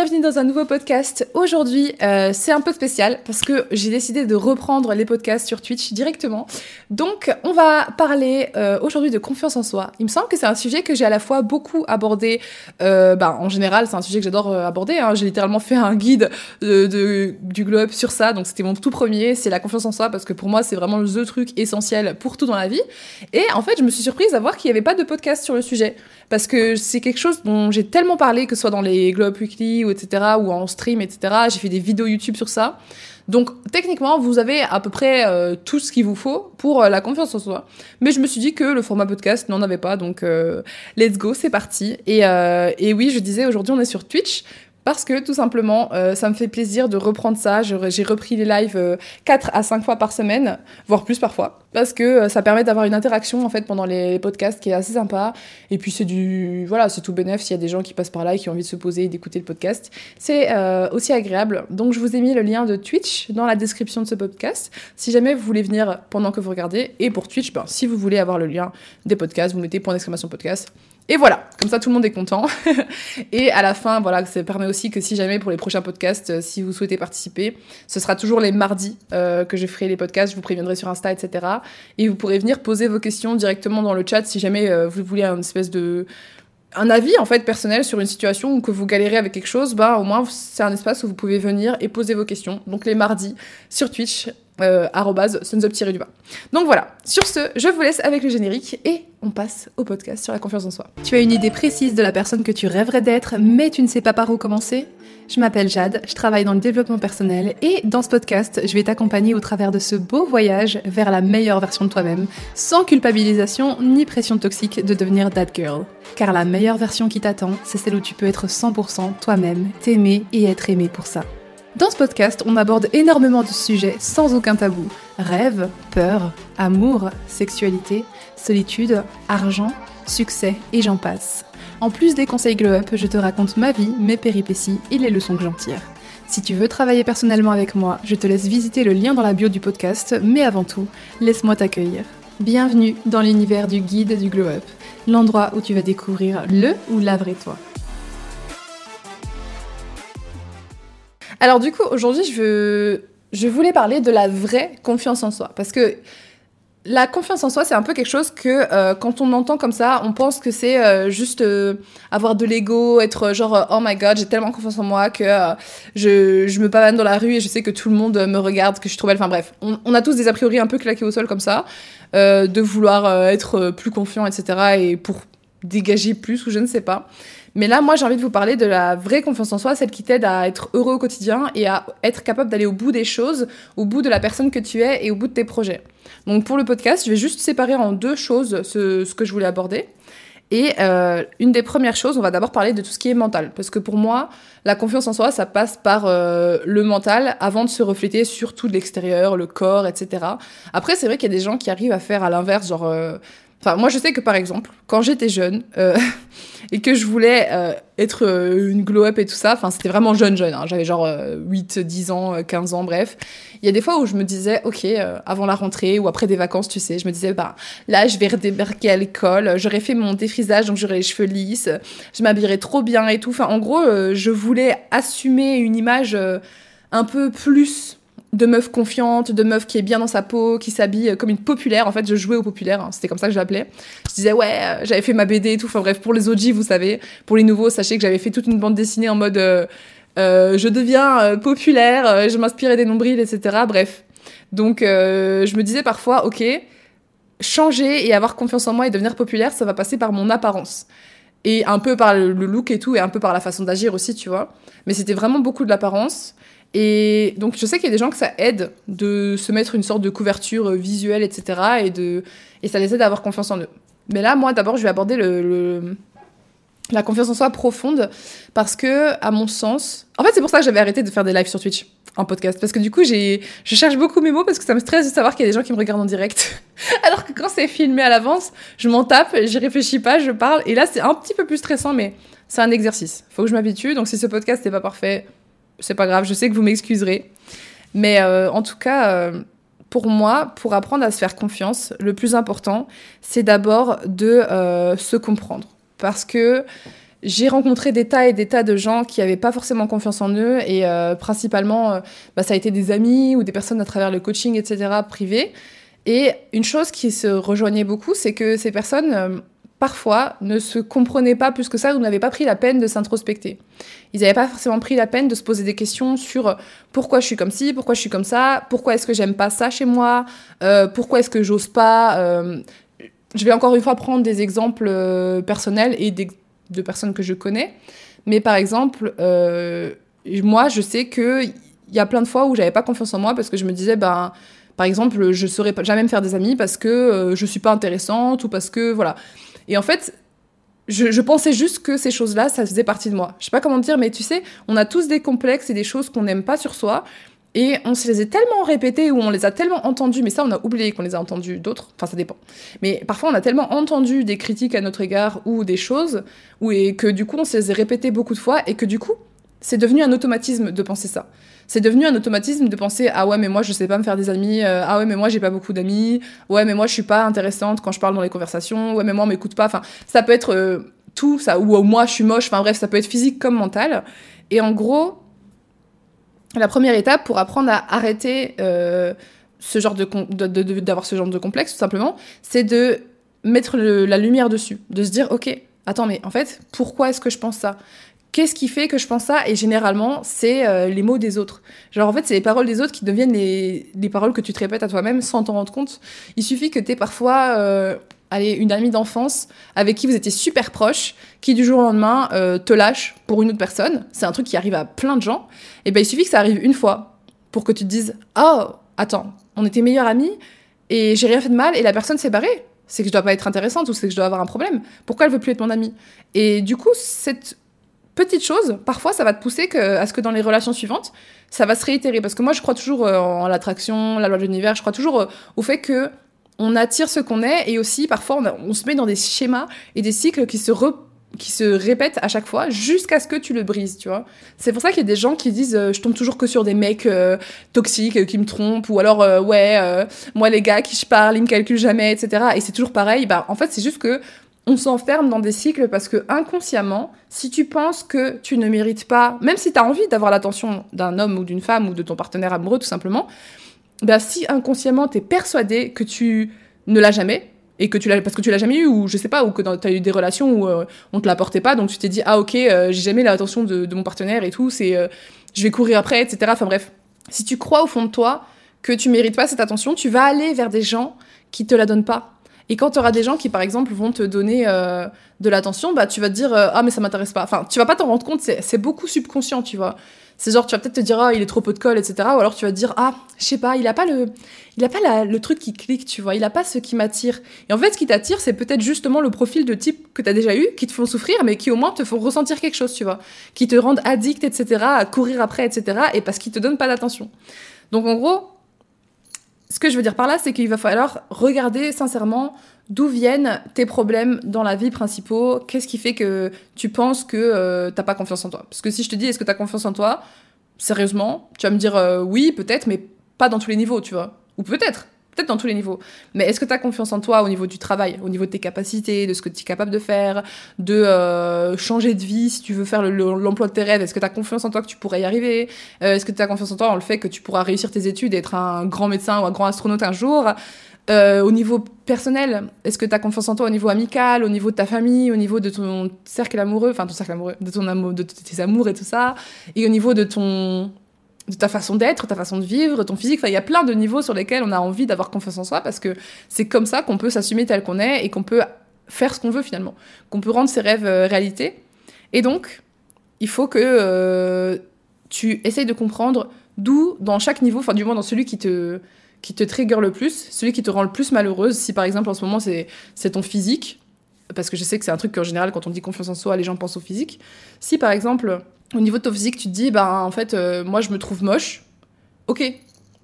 bienvenue dans un nouveau podcast. Aujourd'hui, euh, c'est un peu spécial parce que j'ai décidé de reprendre les podcasts sur Twitch directement. Donc, on va parler euh, aujourd'hui de confiance en soi. Il me semble que c'est un sujet que j'ai à la fois beaucoup abordé. Euh, bah, en général, c'est un sujet que j'adore aborder. Hein. J'ai littéralement fait un guide de, du Glow Up sur ça. Donc, c'était mon tout premier. C'est la confiance en soi parce que pour moi, c'est vraiment le truc essentiel pour tout dans la vie. Et en fait, je me suis surprise à voir qu'il n'y avait pas de podcast sur le sujet parce que c'est quelque chose dont j'ai tellement parlé, que ce soit dans les Glow Up Weekly ou etc., ou en stream, etc. J'ai fait des vidéos YouTube sur ça. Donc techniquement, vous avez à peu près euh, tout ce qu'il vous faut pour euh, la confiance en soi. Mais je me suis dit que le format podcast n'en avait pas, donc euh, let's go, c'est parti. Et, et oui, je disais, aujourd'hui on est sur Twitch, parce que tout simplement, euh, ça me fait plaisir de reprendre ça. J'ai repris les lives 4 euh, à 5 fois par semaine, voire plus parfois, parce que euh, ça permet d'avoir une interaction en fait pendant les podcasts qui est assez sympa. Et puis c'est du voilà, c'est tout bénéf s'il y a des gens qui passent par là et qui ont envie de se poser et d'écouter le podcast. C'est aussi agréable. Donc je vous ai mis le lien de Twitch dans la description de ce podcast. Si jamais vous voulez venir pendant que vous regardez, et pour Twitch, ben, si vous voulez avoir le lien des podcasts, vous mettez point d'exclamation podcast. Et voilà, comme ça tout le monde est content. et à la fin, voilà, ça permet aussi que si jamais pour les prochains podcasts, euh, si vous souhaitez participer, ce sera toujours les mardis euh, que je ferai les podcasts, je vous préviendrai sur Insta, etc. Et vous pourrez venir poser vos questions directement dans le chat si jamais euh, vous voulez un espèce de un avis en fait personnel sur une situation ou que vous galérez avec quelque chose, bah au moins c'est un espace où vous pouvez venir et poser vos questions. Donc les mardis sur Twitch, euh, du bas. Donc voilà, sur ce, je vous laisse avec le générique et on passe au podcast sur la confiance en soi. Tu as une idée précise de la personne que tu rêverais d'être, mais tu ne sais pas par où commencer? Je m'appelle Jade, je travaille dans le développement personnel et dans ce podcast, je vais t'accompagner au travers de ce beau voyage vers la meilleure version de toi-même, sans culpabilisation ni pression toxique de devenir that girl. Car la meilleure version qui t'attend, c'est celle où tu peux être 100% toi-même, t'aimer et être aimé pour ça. Dans ce podcast, on aborde énormément de sujets sans aucun tabou. Rêve, peur, amour, sexualité, solitude, argent, succès et j'en passe. En plus des conseils Glow Up, je te raconte ma vie, mes péripéties et les leçons que j'en tire. Si tu veux travailler personnellement avec moi, je te laisse visiter le lien dans la bio du podcast, mais avant tout, laisse-moi t'accueillir. Bienvenue dans l'univers du guide du Glow Up, l'endroit où tu vas découvrir le ou la vraie toi. Alors du coup, aujourd'hui, je, veux... je voulais parler de la vraie confiance en soi. Parce que la confiance en soi, c'est un peu quelque chose que euh, quand on entend comme ça, on pense que c'est euh, juste euh, avoir de l'ego, être genre oh my god, j'ai tellement confiance en moi que je, je, me pavane dans la rue et je sais que tout le monde me regarde, que je suis trop belle. Enfin bref, on, on, a tous des a priori un peu claqués au sol comme ça, de vouloir être plus confiant, etc. et pour dégager plus ou je ne sais pas. Mais là, moi, j'ai envie de vous parler de la vraie confiance en soi, celle qui t'aide à être heureux au quotidien et à être capable d'aller au bout des choses, au bout de la personne que tu es et au bout de tes projets. Donc pour le podcast, je vais juste séparer en deux choses ce, que je voulais aborder. Et euh, une des premières choses, on va d'abord parler de tout ce qui est mental. Parce que pour moi, la confiance en soi, ça passe par euh, le mental avant de se refléter sur tout l'extérieur, le corps, etc. Après, c'est vrai qu'il y a des gens qui arrivent à faire à l'inverse, genre... Euh, Moi, je sais que par exemple, quand j'étais jeune euh, et que je voulais euh, être euh, une glow-up et tout ça, enfin, c'était vraiment jeune, jeune. Hein, J'avais genre 8, 10 ans, 15 ans, bref. Il y a des fois où je me disais, OK, avant la rentrée ou après des vacances, tu sais, je me disais, bah, là, je vais redébarquer à l'école, j'aurais fait mon défrisage, donc j'aurais les cheveux lisses, je m'habillerais trop bien et tout. Enfin, en gros, je voulais assumer une image un peu plus de meuf confiante, de meuf qui est bien dans sa peau, qui s'habille comme une populaire. En fait, je jouais au populaire, hein, c'était comme ça que je l'appelais. Je disais, ouais, euh, j'avais fait ma BD et tout. Enfin bref, pour les OG, vous savez. Pour les nouveaux, sachez que j'avais fait toute une bande dessinée en mode euh, euh, je deviens populaire, je m'inspirais des nombrils, etc. Bref. Donc, je me disais parfois, ok, changer et avoir confiance en moi et devenir populaire, ça va passer par mon apparence. Et un peu par le look et tout, et un peu par la façon d'agir aussi, tu vois. Mais c'était vraiment beaucoup de l'apparence. Et donc, je sais qu'il y a des gens que ça aide de se mettre une sorte de couverture euh, visuelle, etc. Et, de, et ça les aide à avoir confiance en eux. Mais là, moi, d'abord, je vais aborder le, la confiance en soi profonde parce que, à mon sens, en fait, c'est pour ça que j'avais arrêté de faire des lives sur Twitch en podcast parce que du coup, je cherche beaucoup mes mots parce que ça me stresse de savoir qu'il y a des gens qui me regardent en direct. Alors que quand c'est filmé à l'avance, je m'en tape, j'y réfléchis pas, je parle. Et là, c'est un petit peu plus stressant, mais c'est un exercice. Faut que je m'habitue. Donc, si ce podcast n'est pas parfait, c'est pas grave, je sais que vous m'excuserez. Mais euh, en tout cas, euh, pour moi, pour apprendre à se faire confiance, le plus important, c'est d'abord de euh, se comprendre. Parce que j'ai rencontré des tas et des tas de gens qui n'avaient pas forcément confiance en eux et principalement, bah, ça a été des amis ou des personnes à travers le coaching, etc., privé. Et une chose qui se rejoignait beaucoup, c'est que ces personnes, parfois, ne se comprenaient pas plus que ça ou n'avaient pas pris la peine de s'introspecter. Ils n'avaient pas forcément pris la peine de se poser des questions sur pourquoi je suis comme ci, pourquoi je suis comme ça, pourquoi est-ce que j'aime pas ça chez moi, pourquoi est-ce que j'ose pas. je vais encore une fois prendre des exemples personnels et de personnes que je connais. Mais par exemple, euh, moi, je sais qu'il y a plein de fois où j'avais pas confiance en moi parce que je me disais, ben, par exemple, je saurais jamais me faire des amis parce que euh, je suis pas intéressante ou parce que, voilà. Et en fait, je, pensais juste que ces choses-là, ça faisait partie de moi. Je sais pas comment dire, mais tu sais, on a tous des complexes et des choses qu'on n'aime pas sur soi. Et on se les a tellement répétés ou on les a tellement entendus, mais ça on a oublié qu'on les a entendus d'autres, enfin ça dépend. Mais parfois on a tellement entendu des critiques à notre égard ou des choses, ou et que du coup on se les a répétés beaucoup de fois et que du coup c'est devenu un automatisme de penser ça. C'est devenu un automatisme de penser ah ouais mais moi je sais pas me faire des amis, euh, ah ouais mais moi j'ai pas beaucoup d'amis, ouais mais moi je suis pas intéressante quand je parle dans les conversations, ouais mais moi on m'écoute pas, enfin ça peut être euh, tout ça, ou moi je suis moche, enfin bref ça peut être physique comme mental. Et en gros la première étape pour apprendre à arrêter euh, ce genre de, d'avoir ce genre de complexe, tout simplement, c'est de mettre la lumière dessus, de se dire, ok, attends, mais en fait, pourquoi est-ce que je pense ça? Qu'est-ce qui fait que je pense ça? Et généralement, c'est euh, les mots des autres. Genre, en fait, c'est les paroles des autres qui deviennent les, les paroles que tu te répètes à toi-même sans t'en rendre compte. Il suffit que tu aies parfois euh, allez, une amie d'enfance avec qui vous étiez super proche, qui du jour au lendemain euh, te lâche pour une autre personne, c'est un truc qui arrive à plein de gens, et ben il suffit que ça arrive une fois pour que tu te dises Oh, attends, on était meilleurs amis et j'ai rien fait de mal et la personne s'est barrée. C'est que je dois pas être intéressante ou c'est que je dois avoir un problème. Pourquoi elle veut plus être mon amie Et du coup, cette petite chose, parfois ça va te pousser à ce que dans les relations suivantes, ça va se réitérer. Parce que moi, je crois toujours euh, en l'attraction, la loi de l'univers, je crois toujours euh, au fait que on attire ce qu'on est et aussi parfois on, se met dans des schémas et des cycles qui se qui se répètent à chaque fois jusqu'à ce que tu le brises, tu vois. C'est pour ça qu'il y a des gens qui disent euh, je tombe toujours que sur des mecs toxiques qui me trompent ou alors ouais moi les gars qui je parle ils me calculent jamais etc. Et c'est toujours pareil. Bah en fait c'est juste que on s'enferme dans des cycles parce que inconsciemment, si tu penses que tu ne mérites pas, même si tu as envie d'avoir l'attention d'un homme ou d'une femme ou de ton partenaire amoureux tout simplement, bah, si inconsciemment tu es persuadé que tu ne l'as jamais, et que tu l'as parce que tu l'as jamais eu ou je sais pas ou que tu as eu des relations où euh, on te l'apportait pas donc tu t'es dit ah ok euh, j'ai jamais l'attention de, mon partenaire et tout c'est euh, je vais courir après etc enfin bref. Si tu crois au fond de toi que tu mérites pas cette attention tu vas aller vers des gens qui te la donnent pas et quand tu auras des gens qui par exemple vont te donner de l'attention bah tu vas te dire ah mais ça m'intéresse pas enfin tu vas pas t'en rendre compte c'est beaucoup subconscient tu vois c'est genre, tu vas peut-être te dire, ah, il est trop peu de colle, etc. Ou alors tu vas te dire, ah, je sais pas, il a pas le, il a pas le truc qui clique, tu vois. Il a pas ce qui m'attire. Et en fait, ce qui t'attire, c'est peut-être justement le profil de type que tu as déjà eu, qui te font souffrir, mais qui au moins te font ressentir quelque chose, tu vois. Qui te rendent addict, etc., à courir après, etc. Et parce qu'ils te donnent pas d'attention. Donc, en gros, ce que je veux dire par là, c'est qu'il va falloir regarder sincèrement D'où viennent tes problèmes dans la vie principaux. Qu'est-ce qui fait que tu penses que euh, t'as pas confiance en toi? Parce que si je te dis est-ce que t'as confiance en toi? Sérieusement, tu vas me dire euh, oui, peut-être, mais pas dans tous les niveaux, tu vois. Ou peut-être, peut-être dans tous les niveaux. Mais est-ce que tu as confiance en toi au niveau du travail, au niveau de tes capacités, de ce que tu es capable de faire, de euh, changer de vie si tu veux faire l'emploi de tes rêves Est-ce que tu as confiance en toi que tu pourrais y arriver? Est-ce que tu as confiance en toi en le fait que tu pourras réussir tes études et être un grand médecin ou un grand astronaute un jour? Euh, au niveau personnel, est-ce que tu as confiance en toi au niveau amical, au niveau de ta famille, au niveau de ton cercle amoureux, enfin ton cercle amoureux, de ton amour, de tes amours et tout ça, et au niveau de ton de ta façon d'être, ta façon de vivre, ton physique. Enfin, il y a plein de niveaux sur lesquels on a envie d'avoir confiance en soi parce que c'est comme ça qu'on peut s'assumer tel qu'on est et qu'on peut faire ce qu'on veut finalement, qu'on peut rendre ses rêves euh, réalité. Et donc, il faut que euh, tu essayes de comprendre d'où, dans chaque niveau, enfin du moins dans celui qui te qui te trigger le plus, celui qui te rend le plus malheureuse. Si par exemple en ce moment c'est ton physique, parce que je sais que c'est un truc qu'en général quand on dit confiance en soi, les gens pensent au physique. Si par exemple au niveau de ton physique tu te dis bah en fait euh, moi je me trouve moche, ok.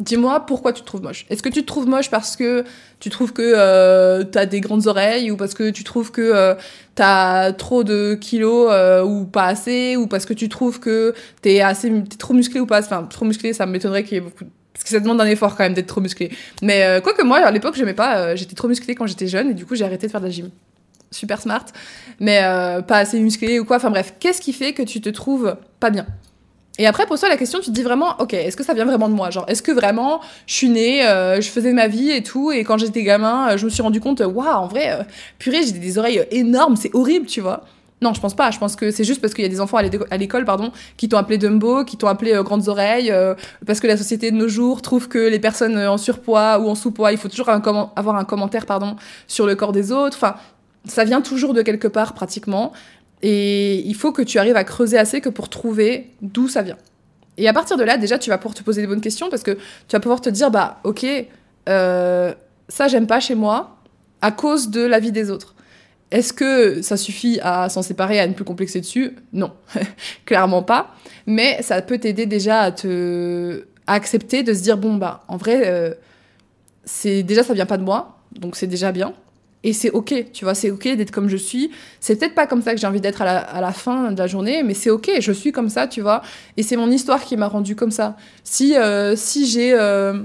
Dis-moi pourquoi tu te trouves moche. Est-ce que tu te trouves moche parce que tu trouves que euh, t'as des grandes oreilles ou parce que tu trouves que euh, t'as trop de kilos ou pas assez ou parce que tu trouves que t'es assez es trop musclé ou pas? Enfin trop musclé ça m'étonnerait qu'il y ait beaucoup parce que ça demande un effort quand même d'être trop musclé. Mais quoi que moi, à l'époque, j'aimais pas. J'étais trop musclée quand j'étais jeune et du coup, j'ai arrêté de faire de la gym. Super smart, mais euh, pas assez musclé ou quoi. Enfin bref, qu'est-ce qui fait que tu te trouves pas bien? Et après, pose-toi la question, tu te dis vraiment, ok, est-ce que ça vient vraiment de moi? Genre, est-ce que vraiment, je suis née, euh, je faisais ma vie et tout, et quand j'étais gamin, euh, je me suis rendu compte, waouh, en vrai, purée, j'ai des oreilles énormes, c'est horrible, tu vois non, je pense pas. Je pense que c'est juste parce qu'il y a des enfants à l'école, pardon, qui t'ont appelé Dumbo, qui t'ont appelé grandes oreilles, parce que la société de nos jours trouve que les personnes en surpoids ou en sous-poids, il faut toujours avoir un commentaire, pardon, sur le corps des autres. Enfin, ça vient toujours de quelque part pratiquement. Et il faut que tu arrives à creuser assez que pour trouver d'où ça vient. Et à partir de là, déjà, tu vas pouvoir te poser des bonnes questions parce que tu vas pouvoir te dire, bah, ok, euh, ça, j'aime pas chez moi à cause de la vie des autres. Est-ce que ça suffit à s'en séparer, à ne plus complexer dessus? Non, clairement pas. Mais ça peut t'aider déjà à te à accepter de se dire bon bah en vrai euh, c'est déjà ça vient pas de moi donc c'est déjà bien et c'est ok, tu vois, c'est ok d'être comme je suis. C'est peut-être pas comme ça que j'ai envie d'être à la, fin de la journée, mais c'est ok, je suis comme ça, tu vois. Et c'est mon histoire qui m'a rendu comme ça. Si, euh, si j'ai. Euh,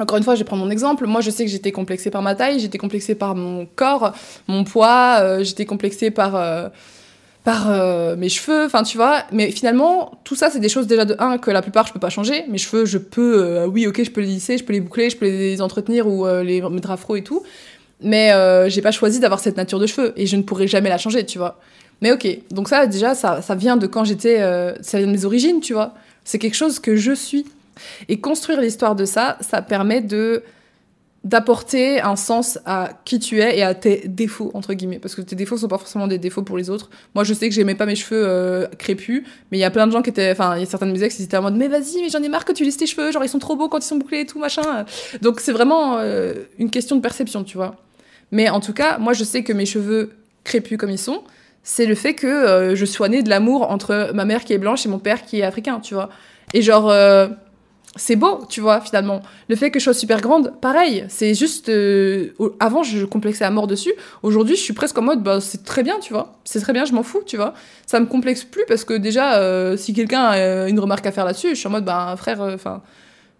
encore une fois, je prendre mon exemple. Moi, je sais que j'étais complexée par ma taille, j'étais complexée par mon corps, mon poids, euh, j'étais complexée par par mes cheveux, enfin tu vois, mais finalement tout ça c'est des choses déjà de un que la plupart je peux pas changer, mes cheveux je peux, oui ok je peux les lisser, je peux les boucler, je peux les entretenir ou les mettre afro et tout, mais euh, j'ai pas choisi d'avoir cette nature de cheveux et je ne pourrai jamais la changer, tu vois. Mais ok, donc ça déjà, ça, ça vient de quand j'étais. Euh, ça vient de mes origines, tu vois. C'est quelque chose que je suis. Et construire l'histoire de ça, ça permet de d'apporter un sens à qui tu es et à tes défauts entre guillemets parce que tes défauts sont pas forcément des défauts pour les autres moi je sais que j'aimais pas mes cheveux euh, crépus mais il y a plein de gens qui étaient enfin il y a certains de mes ex qui étaient en mode mais vas-y mais j'en ai marre que tu lisses tes cheveux genre ils sont trop beaux quand ils sont bouclés et tout machin donc c'est vraiment une question de perception tu vois mais en tout cas, moi, je sais que mes cheveux crépus comme ils sont, c'est le fait que euh, je sois née de l'amour entre ma mère qui est blanche et mon père qui est africain, tu vois. Et genre, euh, c'est beau, tu vois, finalement. Le fait que je sois super grande, pareil. C'est juste. Euh, avant, je complexais à mort dessus. Aujourd'hui, je suis presque en mode, bah, c'est très bien, tu vois. C'est très bien, je m'en fous, tu vois. Ça me complexe plus parce que déjà, si quelqu'un a une remarque à faire là-dessus, je suis en mode, bah, frère, enfin.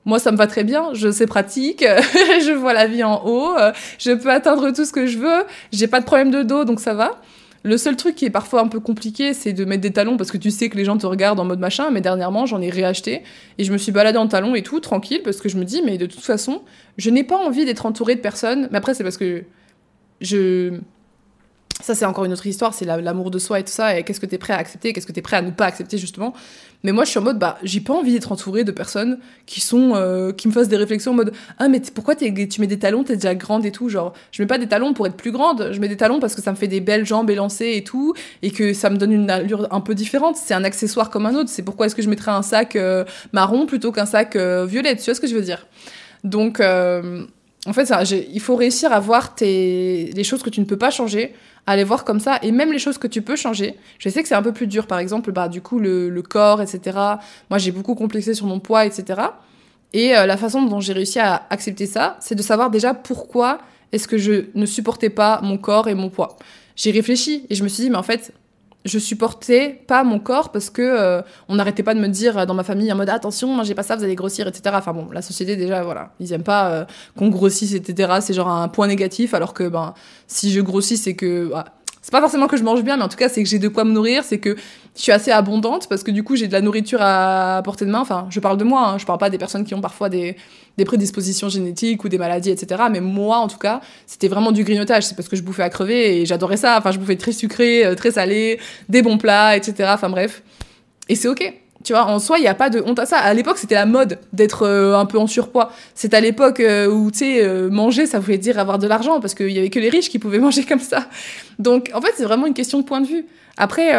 Moi, ça me va très bien, je sais pratique, je vois la vie en haut, je peux atteindre tout ce que je veux, j'ai pas de problème de dos, donc ça va. Le seul truc qui est parfois un peu compliqué, c'est de mettre des talons parce que tu sais que les gens te regardent en mode machin, mais dernièrement, j'en ai réacheté et je me suis baladée en talons et tout, tranquille, parce que je me dis, mais de toute façon, je n'ai pas envie d'être entourée de personnes. Mais après, c'est parce que je ça, c'est encore une autre histoire, c'est l'amour de soi et tout ça, et qu'est-ce que tu es prêt à accepter, qu'est-ce que tu es prêt à ne pas accepter, justement. Mais moi, je suis en mode, bah, j'ai pas envie d'être entourée de personnes qui sont, euh, qui me fassent des réflexions en mode, ah, mais pourquoi tu mets des talons, t'es déjà grande et tout, genre, je mets pas des talons pour être plus grande, je mets des talons parce que ça me fait des belles jambes élancées et tout, et que ça me donne une allure un peu différente, c'est un accessoire comme un autre, c'est pourquoi est-ce que je mettrais un sac euh, marron plutôt qu'un sac euh, violet, tu vois ce que je veux dire? Donc, en fait, ça, il faut réussir à voir tes, les choses que tu ne peux pas changer, à les voir comme ça, et même les choses que tu peux changer. Je sais que c'est un peu plus dur, par exemple, bah, du coup, le, corps, etc. Moi, j'ai beaucoup complexé sur mon poids, etc. Et euh, la façon dont j'ai réussi à accepter ça, c'est de savoir déjà pourquoi est-ce que je ne supportais pas mon corps et mon poids. J'ai réfléchi et je me suis dit, mais en fait, je supportais pas mon corps parce que euh, on n'arrêtait pas de me dire euh, dans ma famille en mode attention mangez pas ça vous allez grossir etc enfin bon la société déjà voilà. Ils aiment pas euh, qu'on grossisse etc c'est genre un point négatif alors que ben si je grossis c'est que bah, c'est pas forcément que je mange bien mais en tout cas c'est que j'ai de quoi me nourrir c'est que je suis assez abondante parce que du coup j'ai de la nourriture à portée de main enfin je parle de moi hein, je parle pas des personnes qui ont parfois des des prédispositions génétiques ou des maladies, etc. Mais moi, en tout cas, c'était vraiment du grignotage. C'est parce que je bouffais à crever et j'adorais ça. Enfin, je bouffais très sucré, euh, très salé, des bons plats, etc. Enfin, bref. Et c'est ok. Tu vois, en soi, il n'y a pas de honte à ça. À l'époque, c'était la mode d'être euh, un peu en surpoids. C'est à l'époque euh, où, tu sais, manger, ça voulait dire avoir de l'argent, parce qu'il y avait que les riches qui pouvaient manger comme ça. Donc, en fait, c'est vraiment une question de point de vue. Après,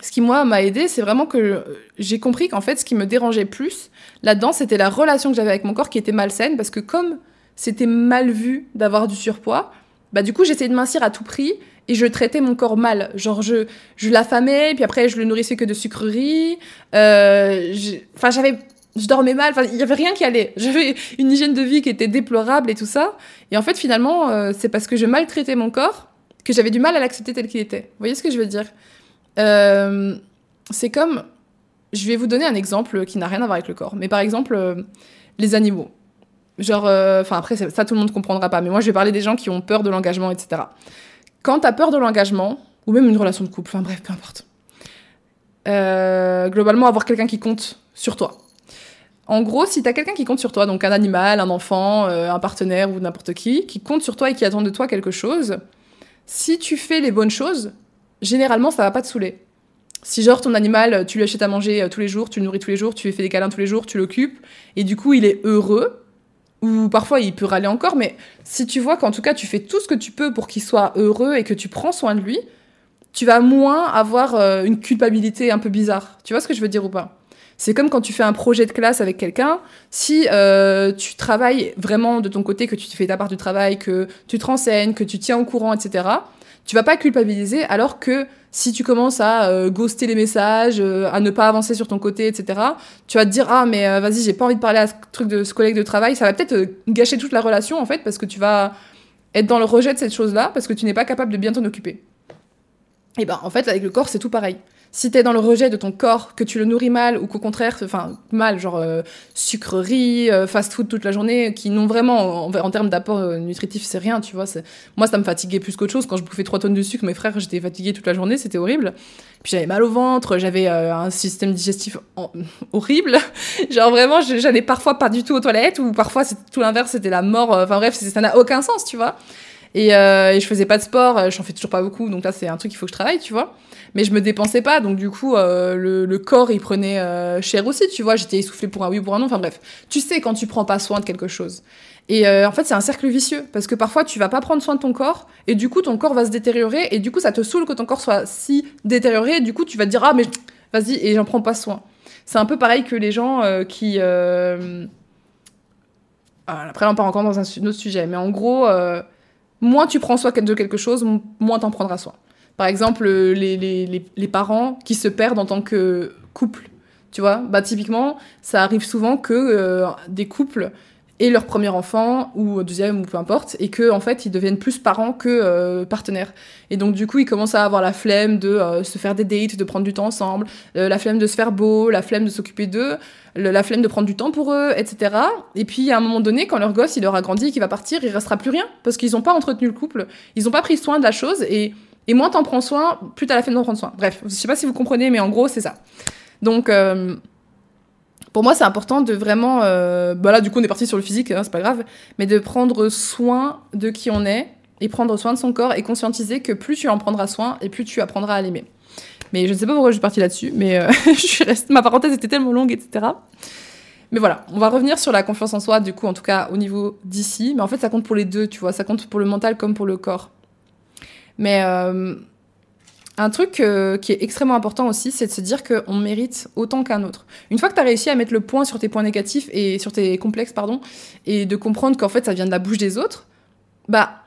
ce qui, moi, m'a aidé, c'est vraiment que j'ai compris qu'en fait, ce qui me dérangeait plus là-dedans, c'était la relation que j'avais avec mon corps qui était malsaine, parce que comme c'était mal vu d'avoir du surpoids, bah du coup, j'essayais de mincir à tout prix et je traitais mon corps mal. Genre, je, je l'affamais, puis après, je le nourrissais que de sucreries. Euh, enfin, j'avais je dormais mal, enfin, il y avait rien qui allait. J'avais une hygiène de vie qui était déplorable et tout ça. Et en fait, finalement, euh, c'est parce que je maltraitais mon corps que j'avais du mal à l'accepter tel qu'il était. Vous voyez ce que je veux dire? Euh, c'est comme. Je vais vous donner un exemple qui n'a rien à voir avec le corps. Mais par exemple, les animaux. Genre, enfin après, ça, tout le monde comprendra pas, mais moi, je vais parler des gens qui ont peur de l'engagement, etc. Quand t'as peur de l'engagement, ou même une relation de couple, enfin bref, peu importe. Euh, globalement, avoir quelqu'un qui compte sur toi. En gros, si t'as quelqu'un qui compte sur toi, donc un animal, un enfant, euh, un partenaire ou n'importe qui, qui compte sur toi et qui attend de toi quelque chose, si tu fais les bonnes choses, généralement, ça va pas te saouler. Si genre ton animal, tu lui achètes à manger tous les jours, tu le nourris tous les jours, tu lui fais des câlins tous les jours, tu l'occupes, et du coup il est heureux, ou parfois il peut râler encore, mais si tu vois qu'en tout cas tu fais tout ce que tu peux pour qu'il soit heureux et que tu prends soin de lui, tu vas moins avoir euh, une culpabilité un peu bizarre. Tu vois ce que je veux dire ou pas? C'est comme quand tu fais un projet de classe avec quelqu'un, si euh, tu travailles vraiment de ton côté, que tu fais ta part du travail, que tu te renseignes, que tu tiens au courant, etc., tu vas pas culpabiliser alors que si tu commences à euh, ghoster les messages, euh, à ne pas avancer sur ton côté, etc., tu vas te dire ah mais euh, vas-y j'ai pas envie de parler à ce truc de ce collègue de travail, ça va peut-être gâcher toute la relation en fait parce que tu vas être dans le rejet de cette chose-là parce que tu n'es pas capable de bien t'en occuper. Et ben en fait avec le corps c'est tout pareil si t'es dans le rejet de ton corps, que tu le nourris mal, ou qu'au contraire, enfin, mal, genre euh, euh, fast-food toute la journée, qui n'ont vraiment, en, termes d'apport euh, nutritif, c'est rien, tu vois. Moi, ça me fatiguait plus qu'autre chose. Quand je bouffais 3 tonnes de sucre, mes frères, j'étais fatiguée toute la journée, c'était horrible. Puis j'avais mal au ventre, j'avais un système digestif horrible. genre vraiment, j'allais parfois pas du tout aux toilettes, ou parfois, tout l'inverse, c'était la mort. Enfin bref, ça n'a aucun sens, tu vois. Et, et, je faisais pas de sport, j'en fais toujours pas beaucoup, donc là, c'est un truc qu'il faut que je travaille, tu vois mais je me dépensais pas, donc du coup, euh, le, le, corps, il prenait euh, cher aussi, tu vois, j'étais essoufflée pour un oui ou pour un non, enfin bref. Tu sais quand tu prends pas soin de quelque chose. Et euh, en fait, c'est un cercle vicieux, parce que parfois, tu vas pas prendre soin de ton corps, et du coup, ton corps va se détériorer, et du coup, ça te saoule que ton corps soit si détérioré, et du coup, tu vas te dire, ah, mais vas-y, et j'en prends pas soin. C'est un peu pareil que les gens qui... Après, on part encore dans un, autre sujet, mais en gros, moins tu prends soin de quelque chose, moins t'en prendras soin. Par exemple, les, les, les, parents qui se perdent en tant que couple. Tu vois, bah typiquement, ça arrive souvent que euh, des couples aient leur premier enfant ou deuxième ou peu importe et que en fait ils deviennent plus parents que euh, partenaires et donc du coup ils commencent à avoir la flemme de euh, se faire des dates de prendre du temps ensemble la flemme de se faire beau la flemme de s'occuper d'eux la flemme de prendre du temps pour eux etc et puis à un moment donné quand leur gosse il aura grandi et qu'il va partir il restera plus rien parce qu'ils n'ont pas entretenu le couple ils n'ont pas pris soin de la chose et et moins t'en prends soin, plus t'as la flemme d'en prendre soin. Bref, je sais pas si vous comprenez, mais en gros, c'est ça. Donc, euh, pour moi, c'est important de vraiment. Euh, bah là, du coup, on est parti sur le physique, hein, c'est pas grave, mais de prendre soin de qui on est et prendre soin de son corps et conscientiser que plus tu en prendras soin et plus tu apprendras à l'aimer. Mais je ne sais pas pourquoi je suis partie là-dessus, mais euh, je suis restée... ma parenthèse était tellement longue, etc. Mais voilà, on va revenir sur la confiance en soi, du coup, en tout cas au niveau d'ici. Mais en fait, ça compte pour les deux, tu vois. Ça compte pour le mental comme pour le corps. Mais euh, un truc euh, qui est extrêmement important aussi, c'est de se dire qu'on mérite autant qu'un autre. Une fois que tu réussi à mettre le point sur tes points négatifs et sur tes complexes, pardon, et de comprendre qu'en fait ça vient de la bouche des autres, bah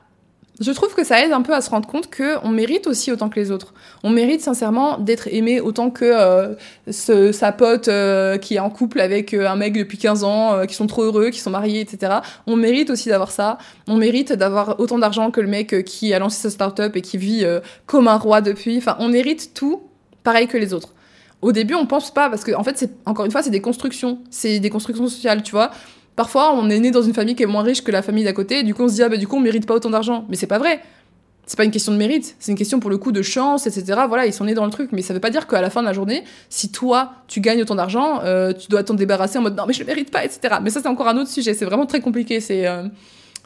je trouve que ça aide un peu à se rendre compte qu'on mérite aussi autant que les autres. On mérite sincèrement d'être aimé autant que euh, ce, sa pote euh, qui est en couple avec euh, un mec depuis 15 ans, qui sont trop heureux, qui sont mariés, etc. On mérite aussi d'avoir ça. On mérite d'avoir autant d'argent que le mec qui a lancé sa start-up et qui vit comme un roi depuis. Enfin, on mérite tout pareil que les autres. Au début, on pense pas parce que en fait, c'est encore une fois, c'est des constructions, c'est des constructions sociales, tu vois. Parfois, on est né dans une famille qui est moins riche que la famille d'à côté, du coup, on se dit, ah bah, du coup, on mérite pas autant d'argent. Mais c'est pas vrai. C'est pas une question de mérite, c'est une question pour le coup de chance, etc. Voilà, ils sont nés dans le truc, mais ça veut pas dire qu'à la fin de la journée, si toi, tu gagnes autant d'argent, euh, tu dois t'en débarrasser en mode non, mais je le mérite pas, etc. Mais ça, c'est encore un autre sujet, c'est vraiment très compliqué. Euh,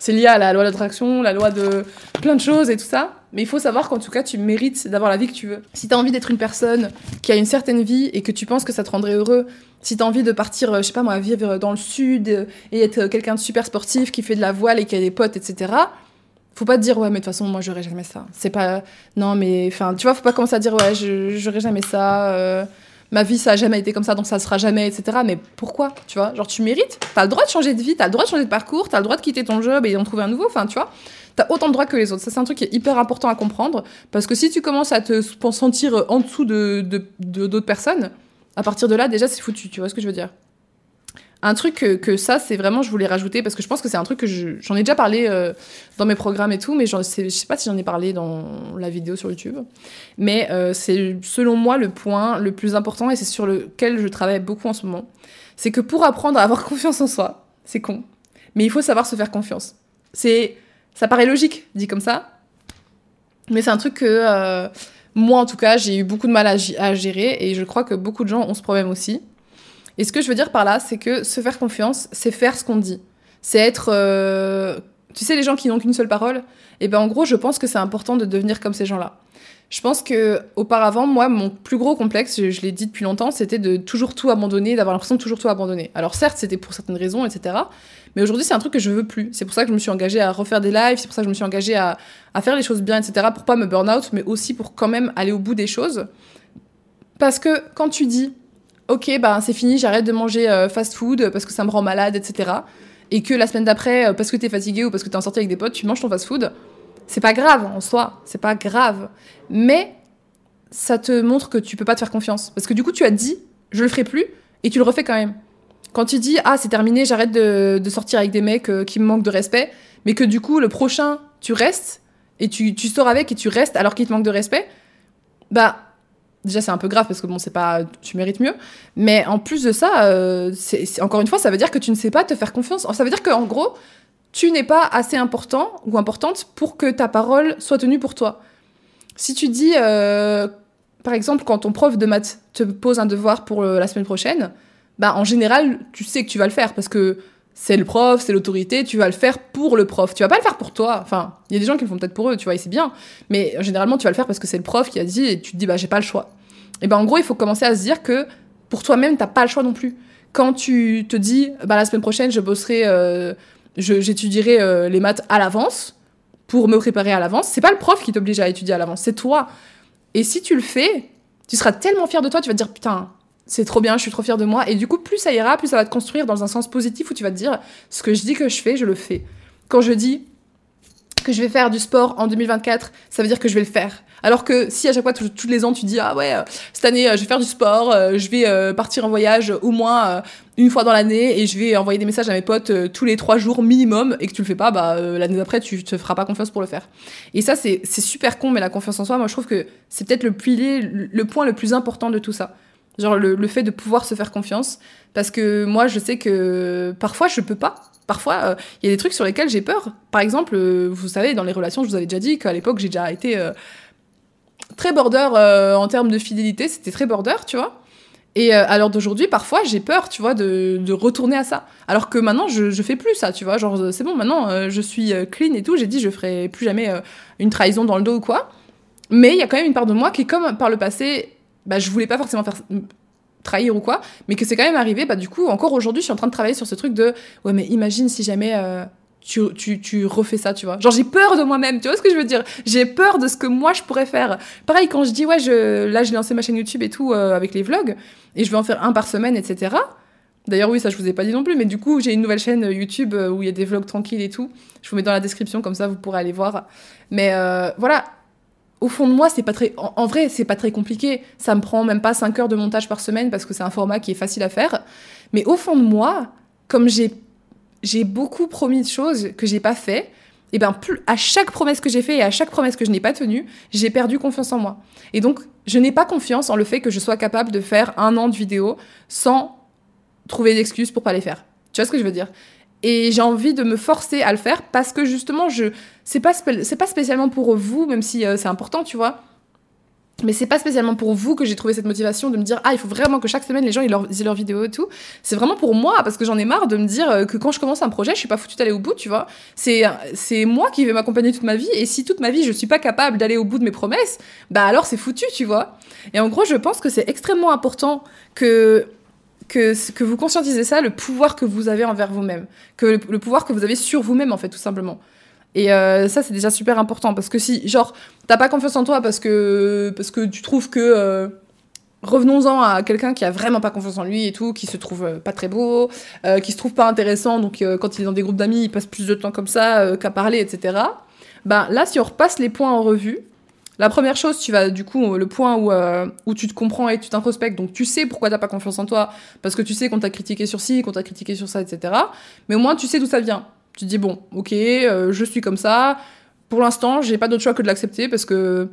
c'est lié à la loi d'attraction, la loi de plein de choses et tout ça. Mais il faut savoir qu'en tout cas, tu mérites d'avoir la vie que tu veux. Si tu as envie d'être une personne qui a une certaine vie et que tu penses que ça te rendrait heureux, si tu as envie de partir, euh, je sais pas moi, vivre dans le sud euh, et être quelqu'un de super sportif qui fait de la voile et qui a des potes, etc., faut pas te dire ouais mais de toute façon moi j'aurais jamais ça c'est pas non mais enfin tu vois faut pas commencer à dire ouais j'aurais jamais ça euh, ma vie ça a jamais été comme ça donc ça sera jamais etc mais pourquoi tu vois? Genre tu mérites. T'as le droit de changer de vie t'as le droit de changer de parcours t'as le droit de quitter ton job et d'en trouver un nouveau enfin tu vois. T'as autant de droits que les autres. Ça c'est un truc qui est hyper important à comprendre. Parce que si tu commences à te sentir en dessous de d'autres de, personnes à partir de là déjà c'est foutu. Tu vois ce que je veux dire? Un truc que, ça, c'est vraiment, je voulais rajouter, parce que je pense que c'est un truc que j'en ai déjà parlé euh, dans mes programmes et tout, mais je sais, sais pas si j'en ai parlé dans la vidéo sur YouTube. Mais euh, c'est selon moi le point le plus important, et c'est sur lequel je travaille beaucoup en ce moment. C'est que pour apprendre à avoir confiance en soi, c'est con, mais il faut savoir se faire confiance. C'est, ça paraît logique dit comme ça, mais c'est un truc que euh, moi en tout cas j'ai eu beaucoup de mal à, gérer et je crois que beaucoup de gens ont ce problème aussi. Et ce que je veux dire par là, c'est que se faire confiance, c'est faire ce qu'on dit. C'est être, euh, tu sais, les gens qui n'ont qu'une seule parole. Et eh ben en gros, je pense que c'est important de devenir comme ces gens-là. Je pense que auparavant, moi, mon plus gros complexe, je, l'ai dit depuis longtemps, c'était de toujours tout abandonner, d'avoir l'impression de toujours tout abandonner. Alors certes, c'était pour certaines raisons, etc. Mais aujourd'hui, c'est un truc que je veux plus. C'est pour ça que je me suis engagée à refaire des lives, c'est pour ça que je me suis engagée à, à faire les choses bien, etc. Pour pas me burn out, mais aussi pour quand même aller au bout des choses. Parce que quand tu dis, ok, ben c'est fini, j'arrête de manger euh, fast food parce que ça me rend malade, etc. Et que la semaine d'après, euh, parce que t'es fatigué ou parce que t'es en sortie avec des potes, tu manges ton fast food c'est pas grave en soi, c'est pas grave. Mais ça te montre que tu peux pas te faire confiance. Parce que du coup, tu as dit, je le ferai plus, et tu le refais quand même. Quand tu dis, ah, c'est terminé, j'arrête de, sortir avec des mecs euh, qui me manquent de respect, mais que du coup, le prochain, tu restes, et tu, tu sors avec et tu restes alors qu'il te manque de respect, bah, déjà c'est un peu grave parce que bon c'est pas tu mérites mieux mais en plus de ça euh, c'est encore une fois ça veut dire que tu ne sais pas te faire confiance ça veut dire qu'en gros tu n'es pas assez important ou importante pour que ta parole soit tenue pour toi. Si tu dis, euh, par exemple, quand ton prof de maths te pose un devoir pour euh, la semaine prochaine, bah en général, tu sais que tu vas le faire parce que c'est le prof, c'est l'autorité, tu vas le faire pour le prof. Tu vas pas le faire pour toi. Enfin, il y a des gens qui le font peut-être pour eux, tu vois, et c'est bien. Mais généralement, tu vas le faire parce que c'est le prof qui a dit et tu te dis, bah j'ai pas le choix. Et ben en gros, il faut commencer à se dire que pour toi-même, t'as pas le choix non plus. Quand tu te dis, bah la semaine prochaine, je bosserai. Euh, j'étudierai euh, les maths à l'avance pour me préparer à l'avance. C'est pas le prof qui t'oblige à étudier à l'avance, c'est toi. Et si tu le fais, tu seras tellement fier de toi, tu vas te dire putain, c'est trop bien, je suis trop fier de moi. Et du coup, plus ça ira, plus ça va te construire dans un sens positif où tu vas te dire ce que je dis que je fais, je le fais. Quand je dis que je vais faire du sport en 2024, ça veut dire que je vais le faire. Alors que si à chaque fois, tous les ans, tu dis ah ouais, euh, cette année, euh, je vais faire du sport, euh, je vais partir en voyage au moins une fois dans l'année et je vais envoyer des messages à mes potes tous les trois jours minimum et que tu le fais pas, bah l'année d'après, tu te feras pas confiance pour le faire. Et ça, c'est super con, mais la confiance en soi, moi, je trouve que c'est peut-être le pilier, le point le plus important de tout ça. Genre le, le, fait de pouvoir se faire confiance. Parce que moi, je sais que parfois, je peux pas. Parfois, il y a des trucs sur lesquels j'ai peur. Par exemple, vous savez, dans les relations, je vous avais déjà dit qu'à l'époque, j'ai déjà été très border euh, en termes de fidélité, c'était très border, tu vois. Et euh, à l'heure d'aujourd'hui, parfois, j'ai peur, tu vois, de, de, retourner à ça. Alors que maintenant, je, je fais plus ça, tu vois. Genre, c'est bon, maintenant, euh, je suis clean et tout. J'ai dit, je ferai plus jamais une trahison dans le dos ou quoi. Mais il y a quand même une part de moi qui, comme par le passé, bah, je voulais pas forcément faire trahir ou quoi, mais que c'est quand même arrivé. Bah, du coup, encore aujourd'hui, je suis en train de travailler sur ce truc de, ouais, mais imagine si jamais tu, tu, tu, refais ça, tu vois. Genre, j'ai peur de moi-même, tu vois ce que je veux dire? J'ai peur de ce que moi, je pourrais faire. Pareil, quand je dis, ouais, je, là, j'ai lancé ma chaîne YouTube et tout, euh, avec les vlogs, et je vais en faire un par semaine, etc. D'ailleurs, oui, ça, je vous ai pas dit non plus, mais du coup, j'ai une nouvelle chaîne YouTube euh, où il y a des vlogs tranquilles et tout. Je vous mets dans la description, comme ça, vous pourrez aller voir. Mais euh, voilà, au fond de moi, c'est pas très. En, vrai, c'est pas très compliqué. Ça me prend même pas 5 heures de montage par semaine parce que c'est un format qui est facile à faire. Mais au fond de moi, comme j'ai j'ai beaucoup promis de choses que j'ai pas fait. Et ben plus à chaque promesse que j'ai fait et à chaque promesse que je n'ai pas tenue, j'ai perdu confiance en moi. Et donc je n'ai pas confiance en le fait que je sois capable de faire un an de vidéo sans trouver d'excuses pour pas les faire. Tu vois ce que je veux dire? Et j'ai envie de me forcer à le faire parce que justement je c'est pas c'est pas spécialement pour vous même si euh, c'est important tu vois. Mais c'est pas spécialement pour vous que j'ai trouvé cette motivation de me dire ah il faut vraiment que chaque semaine les gens ils leur, aient leurs vidéos et tout. C'est vraiment pour moi parce que j'en ai marre de me dire euh, que quand je commence un projet je suis pas foutue d'aller au bout tu vois. C'est c'est moi qui vais m'accompagner toute ma vie et si toute ma vie je suis pas capable d'aller au bout de mes promesses bah alors c'est foutu tu vois. Et en gros je pense que c'est extrêmement important que que, vous conscientisez ça, le pouvoir que vous avez envers vous-même, que le pouvoir que vous avez sur vous-même en fait tout simplement. Et euh, ça, c'est déjà super important parce que si, genre, t'as pas confiance en toi parce que, parce que tu trouves que. Euh, revenons-en à quelqu'un qui a vraiment pas confiance en lui et tout, qui se trouve euh, pas très beau, qui se trouve pas intéressant, donc quand il est dans des groupes d'amis, il passe plus de temps comme ça qu'à parler, etc. Ben là, si on repasse les points en revue, la première chose, tu vas du coup, le point où, où tu te comprends et tu t'introspectes, donc tu sais pourquoi t'as pas confiance en toi, parce que tu sais qu'on t'a critiqué sur ci, qu'on t'a critiqué sur ça, etc. Mais au moins, tu sais d'où ça vient. Tu te dis, bon, ok, euh, je suis comme ça. Pour l'instant, j'ai pas d'autre choix que de l'accepter parce que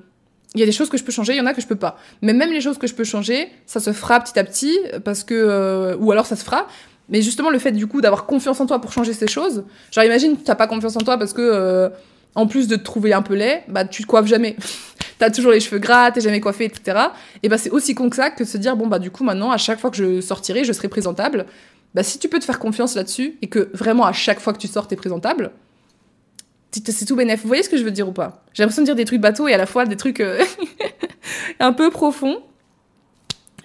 il y a des choses que je peux changer, il y en a que je peux pas. Mais même les choses que je peux changer, ça se fera petit à petit parce que euh, ou alors ça se fera Mais justement, le fait du coup d'avoir confiance en toi pour changer ces choses, genre imagine, t'as pas confiance en toi parce que, euh, en plus de te trouver un peu laid, bah tu te coiffes jamais. t'as toujours les cheveux gras, t'es jamais coiffé, etc. Et bah c'est aussi con que ça que de se dire, bon bah du coup maintenant, à chaque fois que je sortirai, je serai présentable. Bah si tu peux te faire confiance là-dessus et que vraiment à chaque fois que tu sors, t'es présentable, c'est tout bénef. Vous voyez ce que je veux dire ou pas? J'ai l'impression de dire des trucs bateaux et à la fois des trucs euh, un peu profonds.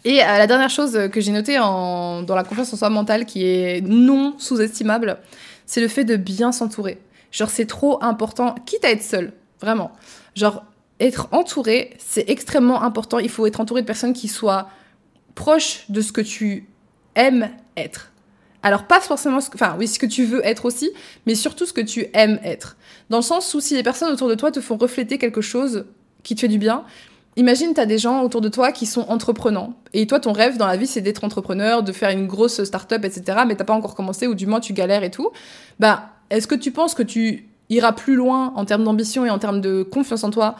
Et euh, la dernière chose que j'ai notée dans la confiance en soi mentale qui est non sous-estimable, c'est le fait de bien s'entourer. Genre, c'est trop important, quitte à être seul, vraiment. Genre, être entouré, c'est extrêmement important. Il faut être entouré de personnes qui soient proches de ce que tu aimes être. Alors, pas forcément ce que, enfin, oui, ce que tu veux être aussi, mais surtout ce que tu aimes être. Dans le sens où si les personnes autour de toi te font refléter quelque chose qui te fait du bien, Imagine, tu as des gens autour de toi qui sont entreprenants. Et toi, ton rêve dans la vie, c'est d'être entrepreneur, de faire une grosse start-up, etc. Mais t'as pas encore commencé, ou du moins tu galères et tout. Bah, est-ce que tu penses que tu iras plus loin en termes d'ambition et en termes de confiance en toi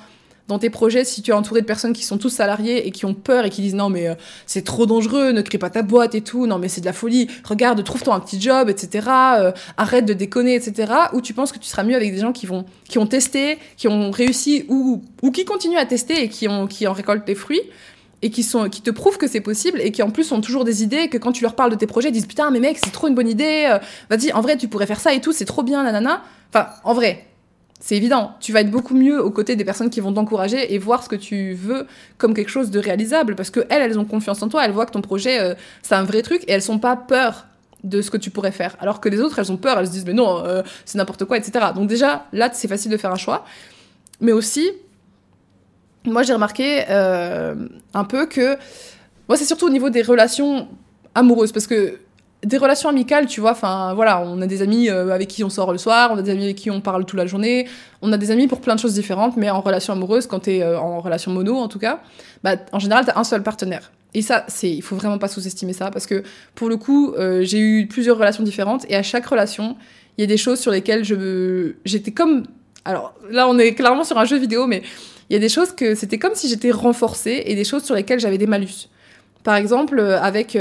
dans tes projets si tu es entouré de personnes qui sont tous salariés et qui ont peur et qui disent non mais euh, c'est trop dangereux, ne crée pas ta boîte et tout, non mais c'est de la folie, regarde, trouve-toi un petit job, etc. Euh, arrête de déconner, etc. Ou tu penses que tu seras mieux avec des gens qui vont qui ont testé, qui ont réussi ou, ou qui continuent à tester et qui, ont, qui en récoltent les fruits et qui, te prouvent que c'est possible et qui en plus ont toujours des idées que quand tu leur parles de tes projets, ils disent putain mais mec c'est trop une bonne idée, euh, vas-y en vrai tu pourrais faire ça et tout, c'est trop bien nanana. Enfin en vrai, c'est évident. Tu vas être beaucoup mieux aux côtés des personnes qui vont t'encourager et voir ce que tu veux comme quelque chose de réalisable parce que elles, elles ont confiance en toi, elles voient que ton projet, euh, c'est un vrai truc et elles sont pas peur de ce que tu pourrais faire. Alors que les autres, elles ont peur, elles se disent mais non, euh, c'est n'importe quoi, etc. Donc déjà, là, c'est facile de faire un choix. Mais aussi, moi, j'ai remarqué euh, un peu que, moi, c'est surtout au niveau des relations amoureuses parce que des relations amicales, tu vois, enfin voilà, on a des amis euh, avec qui on sort le soir, on a des amis avec qui on parle toute la journée, on a des amis pour plein de choses différentes, mais en relation amoureuse, quand t'es euh, en relation mono en tout cas, bah, en général t'as un seul partenaire. Et ça, c'est, il faut vraiment pas sous-estimer ça, parce que pour le coup, j'ai eu plusieurs relations différentes, et à chaque relation, il y a des choses sur lesquelles je, j'étais comme, alors là on est clairement sur un jeu vidéo, mais il y a des choses que c'était comme si j'étais renforcée, et des choses sur lesquelles j'avais des malus. Par exemple, avec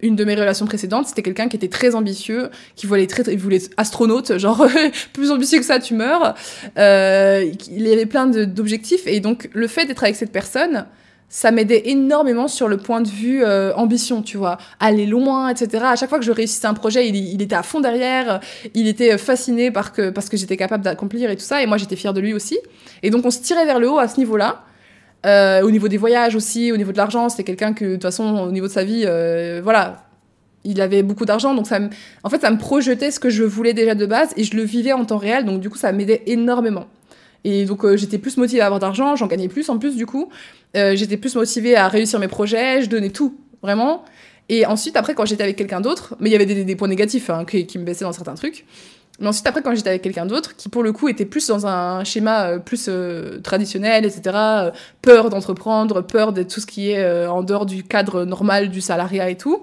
une de mes relations précédentes, c'était quelqu'un qui était très ambitieux, qui voulait très, il voulait astronaute, genre plus ambitieux que ça, tu meurs. Euh, il y avait plein d'objectifs et donc le fait d'être avec cette personne, ça m'aidait énormément sur le point de vue euh, ambition, tu vois, aller loin, etc. À chaque fois que je réussissais un projet, il, il était à fond derrière, il était fasciné par que, parce que j'étais capable d'accomplir et tout ça, et moi j'étais fière de lui aussi. Et donc on se tirait vers le haut à ce niveau-là. Euh, au niveau des voyages aussi, au niveau de l'argent, c'était quelqu'un que, de toute façon, au niveau de sa vie, euh, voilà, il avait beaucoup d'argent, donc ça me, en fait, ça me projetait ce que je voulais déjà de base et je le vivais en temps réel, donc du coup, ça m'aidait énormément. Et donc, euh, j'étais plus motivée à avoir d'argent, j'en gagnais plus en plus, du coup. j'étais plus motivée à réussir mes projets, je donnais tout, vraiment. Et ensuite, après, quand j'étais avec quelqu'un d'autre, mais il y avait des, points négatifs hein, qui, qui, me baissaient dans certains trucs. Mais ensuite, après, quand j'étais avec quelqu'un d'autre, qui pour le coup était plus dans un schéma euh, plus euh, traditionnel, etc., euh, peur d'entreprendre, peur de tout ce qui est en dehors du cadre normal du salariat et tout,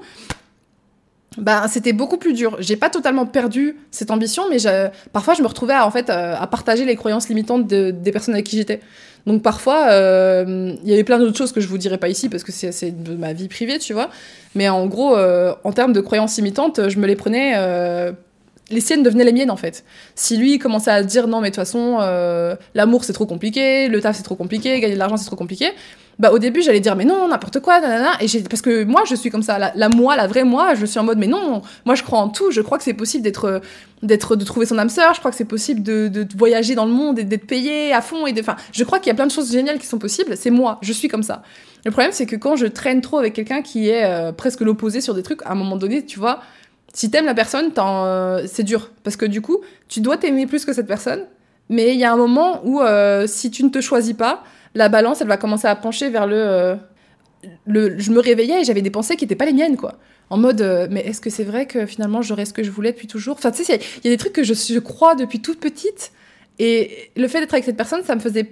bah, c'était beaucoup plus dur. J'ai pas totalement perdu cette ambition, mais parfois je me retrouvais à, en fait à partager les croyances limitantes des personnes avec qui j'étais. Donc parfois, il y avait plein d'autres choses que je vous dirai pas ici parce que c'est de ma vie privée, tu vois. Mais en gros, en termes de croyances limitantes, je me les prenais les siennes devenaient les miennes en fait. Si lui commençait à dire non mais de toute façon euh, l'amour c'est trop compliqué, le taf c'est trop compliqué, gagner de l'argent c'est trop compliqué, bah au début j'allais dire mais non n'importe quoi nanana et j'ai parce que moi je suis comme ça la, moi la vraie moi je suis en mode mais non moi je crois en tout je crois que c'est possible d'être d'être de trouver son âme sœur je crois que c'est possible de, de, voyager dans le monde et d'être payé à fond et de enfin je crois qu'il y a plein de choses géniales qui sont possibles c'est moi je suis comme ça le problème c'est que quand je traîne trop avec quelqu'un qui est euh, presque l'opposé sur des trucs à un moment donné tu vois si t'aimes la personne, euh, c'est dur. Parce que du coup, tu dois t'aimer plus que cette personne. Mais il y a un moment où, euh, si tu ne te choisis pas, la balance, elle va commencer à pencher vers le. Euh, le je me réveillais et j'avais des pensées qui n'étaient pas les miennes, quoi. En mode, mais est-ce que c'est vrai que finalement j'aurais ce que je voulais depuis toujours? Enfin, tu sais, il y, a des trucs que je crois depuis toute petite. Et le fait d'être avec cette personne, ça me faisait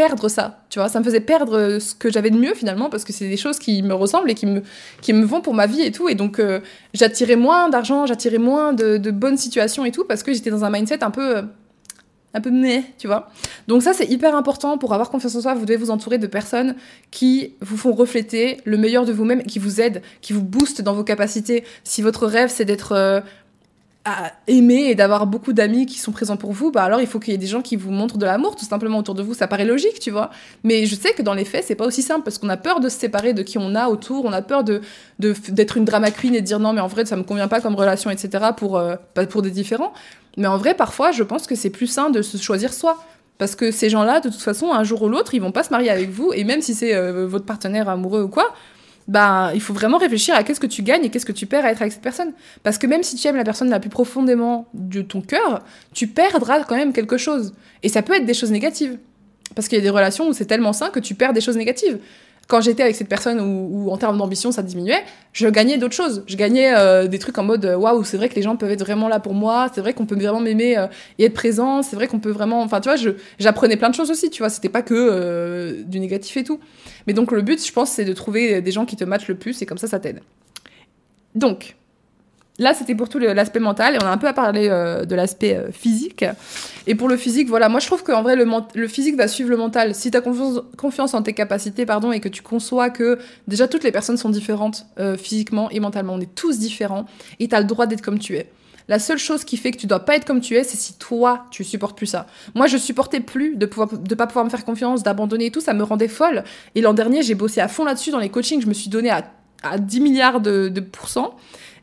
perdre ça, tu vois, ça me faisait perdre ce que j'avais de mieux finalement parce que c'est des choses qui me ressemblent et qui me, qui me vont pour ma vie et tout et donc euh, j'attirais moins d'argent, j'attirais moins de, bonnes situations et tout parce que j'étais dans un mindset un peu euh, un peu mais, tu vois. Donc ça, c'est hyper important pour avoir confiance en soi. Vous devez vous entourer de personnes qui vous font refléter le meilleur de vous-même, qui vous aident, qui vous boostent dans vos capacités. Si votre rêve, c'est d'être euh, aimer et d'avoir beaucoup d'amis qui sont présents pour vous, bah alors il faut qu'il y ait des gens qui vous montrent de l'amour tout simplement autour de vous. Ça paraît logique, tu vois. Mais je sais que dans les faits, c'est pas aussi simple parce qu'on a peur de se séparer de qui on a autour, on a peur de d'être une drama queen et de dire non mais en vrai ça me convient pas comme relation, etc. pour euh, pour des différents. Mais en vrai, parfois, je pense que c'est plus sain de se choisir soi. Parce que ces gens-là, de toute façon, un jour ou l'autre, ils vont pas se marier avec vous. Et même si c'est euh, votre partenaire amoureux ou quoi, bah, il faut vraiment réfléchir à qu'est-ce que tu gagnes et qu'est-ce que tu perds à être avec cette personne. Parce que même si tu aimes la personne la plus profondément de ton cœur, tu perdras quand même quelque chose. Et ça peut être des choses négatives. Parce qu'il y a des relations où c'est tellement sain que tu perds des choses négatives quand j'étais avec cette personne où, en termes d'ambition ça diminuait, je gagnais d'autres choses. Je gagnais euh, des trucs en mode euh, waouh, c'est vrai que les gens peuvent être vraiment là pour moi, c'est vrai qu'on peut vraiment m'aimer euh, et être présent, c'est vrai qu'on peut vraiment. Enfin, tu vois, j'apprenais plein de choses aussi, tu vois, c'était pas que du négatif et tout. Mais donc, le but, je pense, c'est de trouver des gens qui te matchent le plus et comme ça, ça t'aide. Donc, Là, c'était pour tout l'aspect mental et on a un peu à parler euh, de l'aspect euh, physique. Et pour le physique, voilà, moi je trouve qu'en vrai, le, physique va suivre le mental. Si tu as confiance, confiance, en tes capacités pardon, et que tu conçois que déjà toutes les personnes sont différentes euh, physiquement et mentalement, on est tous différents et tu as le droit d'être comme tu es. La seule chose qui fait que tu dois pas être comme tu es, c'est si toi, tu supportes plus ça. Moi, je supportais plus de pouvoir, de pas pouvoir me faire confiance, d'abandonner et tout, ça me rendait folle. Et l'an dernier, j'ai bossé à fond là-dessus dans les coachings, je me suis donné à, à 10 milliards de, de pourcents.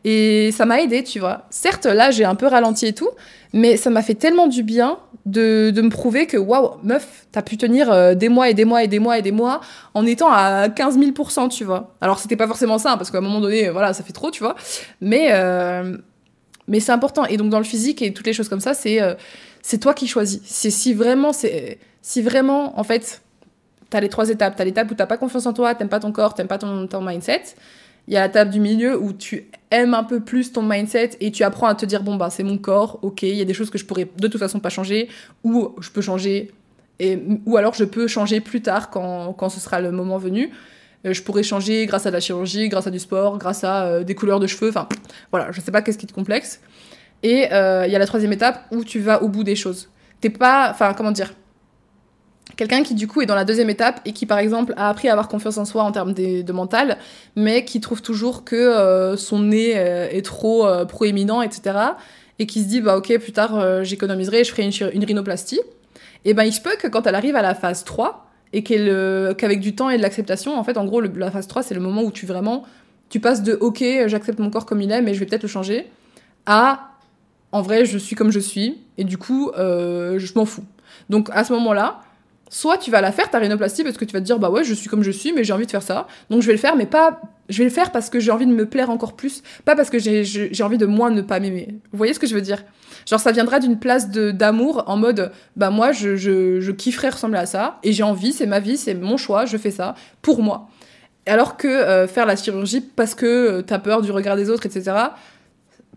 Et ça m'a aidé, tu vois. Certes, là, j'ai un peu ralenti et tout, mais ça m'a fait tellement du bien de, de me prouver que, waouh, meuf, t'as pu tenir euh, des mois et des mois et des mois et des mois en étant à 15 000% tu vois. Alors, c'était pas forcément ça, parce qu'à un moment donné, voilà, ça fait trop, tu vois. Mais, euh, mais c'est important. Et donc, dans le physique et toutes les choses comme ça, c'est euh, toi qui choisis. C'est si vraiment, c'est si vraiment, en fait, t'as les trois étapes. T'as l'étape où t'as pas confiance en toi, t'aimes pas ton corps, t'aimes pas ton mindset. Il y a la table du milieu où tu aimes un peu plus ton mindset et tu apprends à te dire bon bah c'est mon corps, ok, il y a des choses que je pourrais de toute façon pas changer ou je peux changer ou alors je peux changer plus tard quand, quand ce sera le moment venu. Euh, je pourrais changer grâce à la chirurgie, grâce à du sport, grâce à euh, des couleurs de cheveux, enfin voilà, je sais pas qu'est-ce qui te complexe. Et euh, il y a la troisième étape où tu vas au bout des choses. T'es pas, enfin comment dire, Quelqu'un qui du coup est dans la deuxième étape et qui par exemple a appris à avoir confiance en soi en termes de, mental, mais qui trouve toujours que euh, son nez euh, est trop euh, proéminent, etc. Et qui se dit bah ok plus tard j'économiserai, je ferai une, rhinoplastie. Et ben il se peut que quand elle arrive à la phase 3 et qu'avec du temps et de l'acceptation, en fait en gros la phase 3 c'est le moment où tu vraiment tu passes de ok j'accepte mon corps comme il est mais je vais peut-être le changer à en vrai je suis comme je suis et du coup je m'en fous. Donc à ce moment-là, Soit tu vas la faire, ta rhinoplastie, parce que tu vas te dire, bah ouais, je suis comme je suis, mais j'ai envie de faire ça. Donc je vais le faire, mais pas. Je vais le faire parce que j'ai envie de me plaire encore plus, pas parce que j'ai envie de moins ne pas m'aimer. Vous voyez ce que je veux dire? Genre, ça viendra d'une place d'amour en mode, bah moi, je, je, kifferais ressembler à ça, et j'ai envie, c'est ma vie, c'est mon choix, je fais ça pour moi. Alors que euh, faire la chirurgie parce que euh, t'as peur du regard des autres, etc.,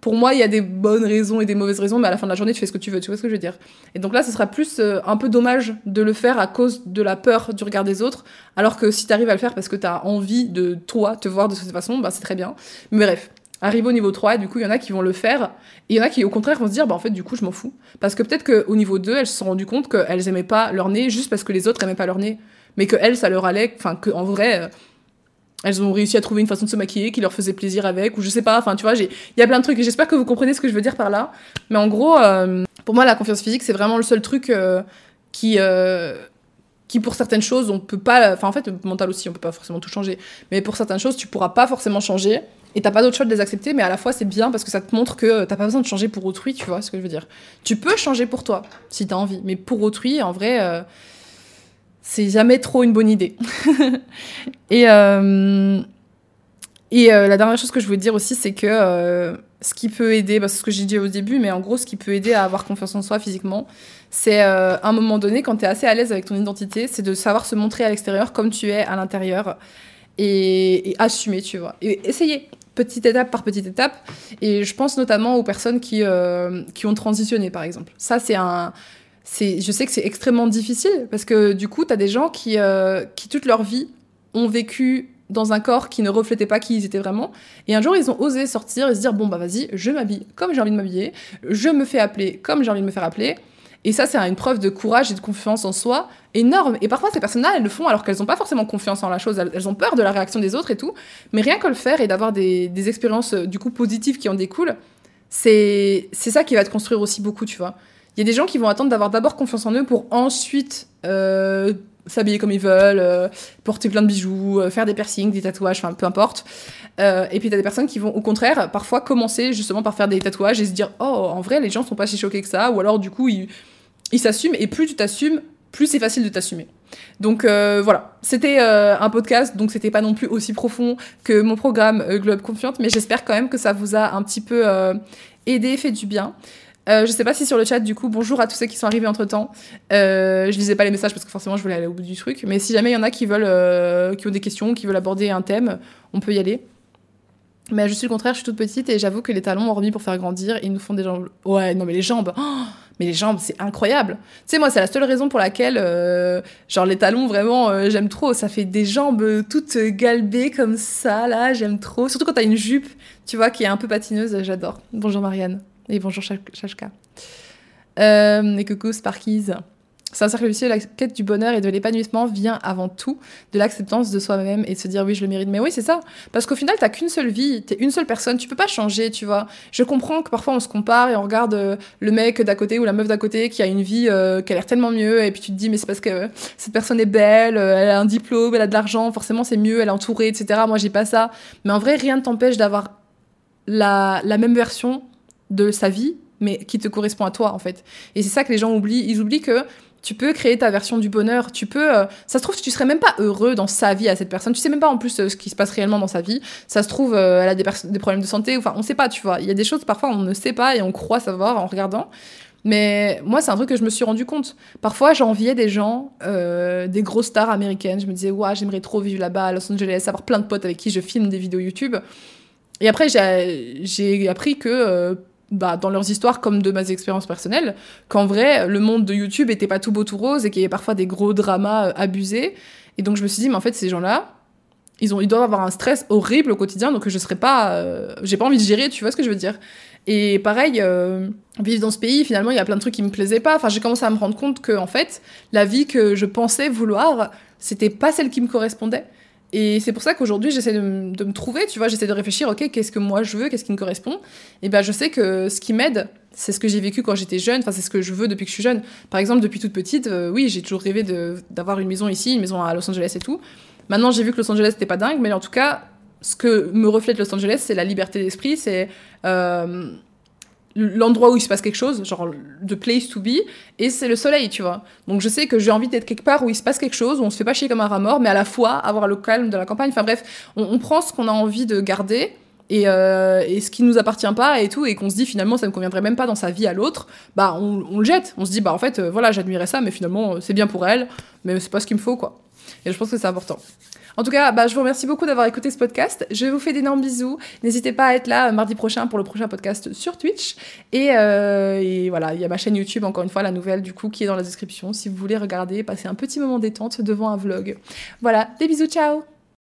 pour moi, il y a des bonnes raisons et des mauvaises raisons, mais à la fin de la journée, tu fais ce que tu veux. Tu vois ce que je veux dire Et donc là, ce sera plus euh, un peu dommage de le faire à cause de la peur du regard des autres, alors que si tu arrives à le faire parce que tu as envie de toi te voir de cette façon, bah, c'est très bien. Mais bref, arrive au niveau 3, du coup, il y en a qui vont le faire, et il y en a qui, au contraire, vont se dire, bah en fait, du coup, je m'en fous. Parce que peut-être qu'au niveau 2, elles se sont rendues compte qu'elles aimaient pas leur nez juste parce que les autres aimaient pas leur nez. Mais que elles, ça leur allait, enfin, qu'en vrai, euh, elles ont réussi à trouver une façon de se maquiller qui leur faisait plaisir avec, ou je sais pas, enfin tu vois, il y a plein de trucs, et j'espère que vous comprenez ce que je veux dire par là. Mais en gros, euh, pour moi, la confiance physique, c'est vraiment le seul truc euh, qui, euh, qui, pour certaines choses, on peut pas, enfin en fait, mental aussi, on peut pas forcément tout changer, mais pour certaines choses, tu pourras pas forcément changer, et t'as pas d'autre choix de les accepter, mais à la fois c'est bien parce que ça te montre que t'as pas besoin de changer pour autrui, tu vois ce que je veux dire. Tu peux changer pour toi, si t'as envie, mais pour autrui, en vrai c'est jamais trop une bonne idée. et euh, et euh, la dernière chose que je voulais dire aussi, c'est que euh, ce qui peut aider, bah, c'est ce que j'ai dit au début, mais en gros, ce qui peut aider à avoir confiance en soi physiquement, c'est à un moment donné, quand tu es assez à l'aise avec ton identité, c'est de savoir se montrer à l'extérieur comme tu es à l'intérieur et, et, assumer, tu vois. Et essayer, petite étape par petite étape. Et je pense notamment aux personnes qui, qui ont transitionné, par exemple. Ça, c'est un je sais que c'est extrêmement difficile parce que du coup, tu as des gens qui, euh, qui, toute leur vie, ont vécu dans un corps qui ne reflétait pas qui ils étaient vraiment. Et un jour, ils ont osé sortir et se dire bon, bah vas-y, je m'habille comme j'ai envie de m'habiller, je me fais appeler comme j'ai envie de me faire appeler. Et ça, c'est une preuve de courage et de confiance en soi énorme. Et parfois, ces personnes-là, elles le font alors qu'elles n'ont pas forcément confiance en la chose. Elles, ont peur de la réaction des autres et tout. Mais rien que le faire et d'avoir des, expériences, euh, du coup, positives qui en découlent, c'est ça qui va te construire aussi beaucoup, tu vois. Il y a des gens qui vont attendre d'avoir d'abord confiance en eux pour ensuite euh, s'habiller comme ils veulent, euh, porter plein de bijoux, faire des piercings, des tatouages, enfin peu importe. et puis t'as des personnes qui vont au contraire parfois commencer justement par faire des tatouages et se dire oh en vrai les gens sont pas si choqués que ça ou alors du coup ils s'assument et plus tu t'assumes plus c'est facile de t'assumer. Donc euh, voilà, c'était euh, un podcast, donc c'était pas non plus aussi profond que mon programme euh, Globe Confiante, mais j'espère quand même que ça vous a un petit peu aidé, fait du bien. Je sais pas si sur le chat, du coup, bonjour à tous ceux qui sont arrivés entre temps. je lisais pas les messages parce que forcément je voulais aller au bout du truc, mais si jamais il y en a qui veulent, qui ont des questions, qui veulent aborder un thème, on peut y aller. Mais je suis le contraire, je suis toute petite et j'avoue que les talons ont remis pour faire grandir ils nous font des jambes. Ouais, non mais les jambes. Oh mais les jambes, c'est incroyable. Tu sais, moi, c'est la seule raison pour laquelle, euh, genre, les talons, vraiment, euh, j'aime trop. Ça fait des jambes toutes galbées comme ça, là, j'aime trop. Surtout quand t'as une jupe, tu vois, qui est un peu patineuse, j'adore. Bonjour Marianne. Et bonjour Chachka. Euh, et coucou Sparkies. C'est un cercle vicieux, la quête du bonheur et de l'épanouissement vient avant tout de l'acceptance de soi-même et de se dire oui, je le mérite. Mais oui, c'est ça. Parce qu'au final, t'as qu'une seule vie, t'es une seule personne, tu peux pas changer, tu vois. Je comprends que parfois on se compare et on regarde euh, le mec d'à côté ou la meuf d'à côté qui a une vie euh, qui a l'air tellement mieux et puis tu te dis mais c'est parce que cette personne est belle, elle a un diplôme, elle a de l'argent, forcément c'est mieux, elle est entourée, etc. Moi j'ai pas ça. Mais en vrai, rien ne t'empêche d'avoir la même version de sa vie mais qui te correspond à toi en fait. Et c'est ça que les gens oublient. Ils oublient que tu peux créer ta version du bonheur. Tu peux. Euh, ça se trouve, tu serais même pas heureux dans sa vie à cette personne. Tu sais même pas en plus euh, ce qui se passe réellement dans sa vie. Ça se trouve, euh, elle a des, problèmes de santé. Enfin, on sait pas, tu vois. Il y a des choses parfois on ne sait pas et on croit savoir en regardant. Mais moi, c'est un truc que je me suis rendu compte. Parfois, j'enviais des gens, des grosses stars américaines. Je me disais, ouais, j'aimerais trop vivre là-bas à Los Angeles, avoir plein de potes avec qui je filme des vidéos YouTube. Et après, j'ai appris que bah, dans leurs histoires comme de mes expériences personnelles, qu'en vrai, le monde de YouTube était pas tout beau tout rose et qu'il y avait parfois des gros dramas euh, abusés. Et donc je me suis dit, mais en fait, ces gens-là, ils, ont, ils doivent avoir un stress horrible au quotidien, donc je serais pas. Euh, j'ai pas envie de gérer, tu vois ce que je veux dire. Et pareil, euh, vivre dans ce pays, finalement, il y a plein de trucs qui me plaisaient pas. Enfin, j'ai commencé à me rendre compte que, en fait, la vie que je pensais vouloir, c'était pas celle qui me correspondait. Et c'est pour ça qu'aujourd'hui, j'essaie de, me trouver, tu vois, j'essaie de réfléchir, ok, qu'est-ce que moi je veux, qu'est-ce qui me correspond. Et ben, je sais que ce qui m'aide, c'est ce que j'ai vécu quand j'étais jeune, enfin, c'est ce que je veux depuis que je suis jeune. Par exemple, depuis toute petite, euh, oui, j'ai toujours rêvé d'avoir une maison ici, une maison à Los Angeles et tout. Maintenant, j'ai vu que Los Angeles n'était pas dingue, mais en tout cas, ce que me reflète Los Angeles, c'est la liberté d'esprit, c'est. Euh, l'endroit où il se passe quelque chose, genre the place to be, et c'est le soleil, tu vois. Donc je sais que j'ai envie d'être quelque part où il se passe quelque chose, où on se fait pas chier comme un rat mort, mais à la fois avoir le calme de la campagne. Enfin bref, on, prend ce qu'on a envie de garder. Et, euh, et, ce qui nous appartient pas et tout, et qu'on se dit finalement ça ne conviendrait même pas dans sa vie à l'autre, bah on, le jette. On se dit bah en fait euh, voilà j'admirais ça, mais finalement c'est bien pour elle, mais c'est pas ce qu'il me faut quoi. Et je pense que c'est important. En tout cas, bah, je vous remercie beaucoup d'avoir écouté ce podcast. Je vous fais d'énormes bisous. N'hésitez pas à être là euh, mardi prochain pour le prochain podcast sur Twitch. Et, euh, et voilà, il y a ma chaîne YouTube, encore une fois, la nouvelle, du coup, qui est dans la description. Si vous voulez regarder, passer un petit moment détente devant un vlog. Voilà, des bisous, ciao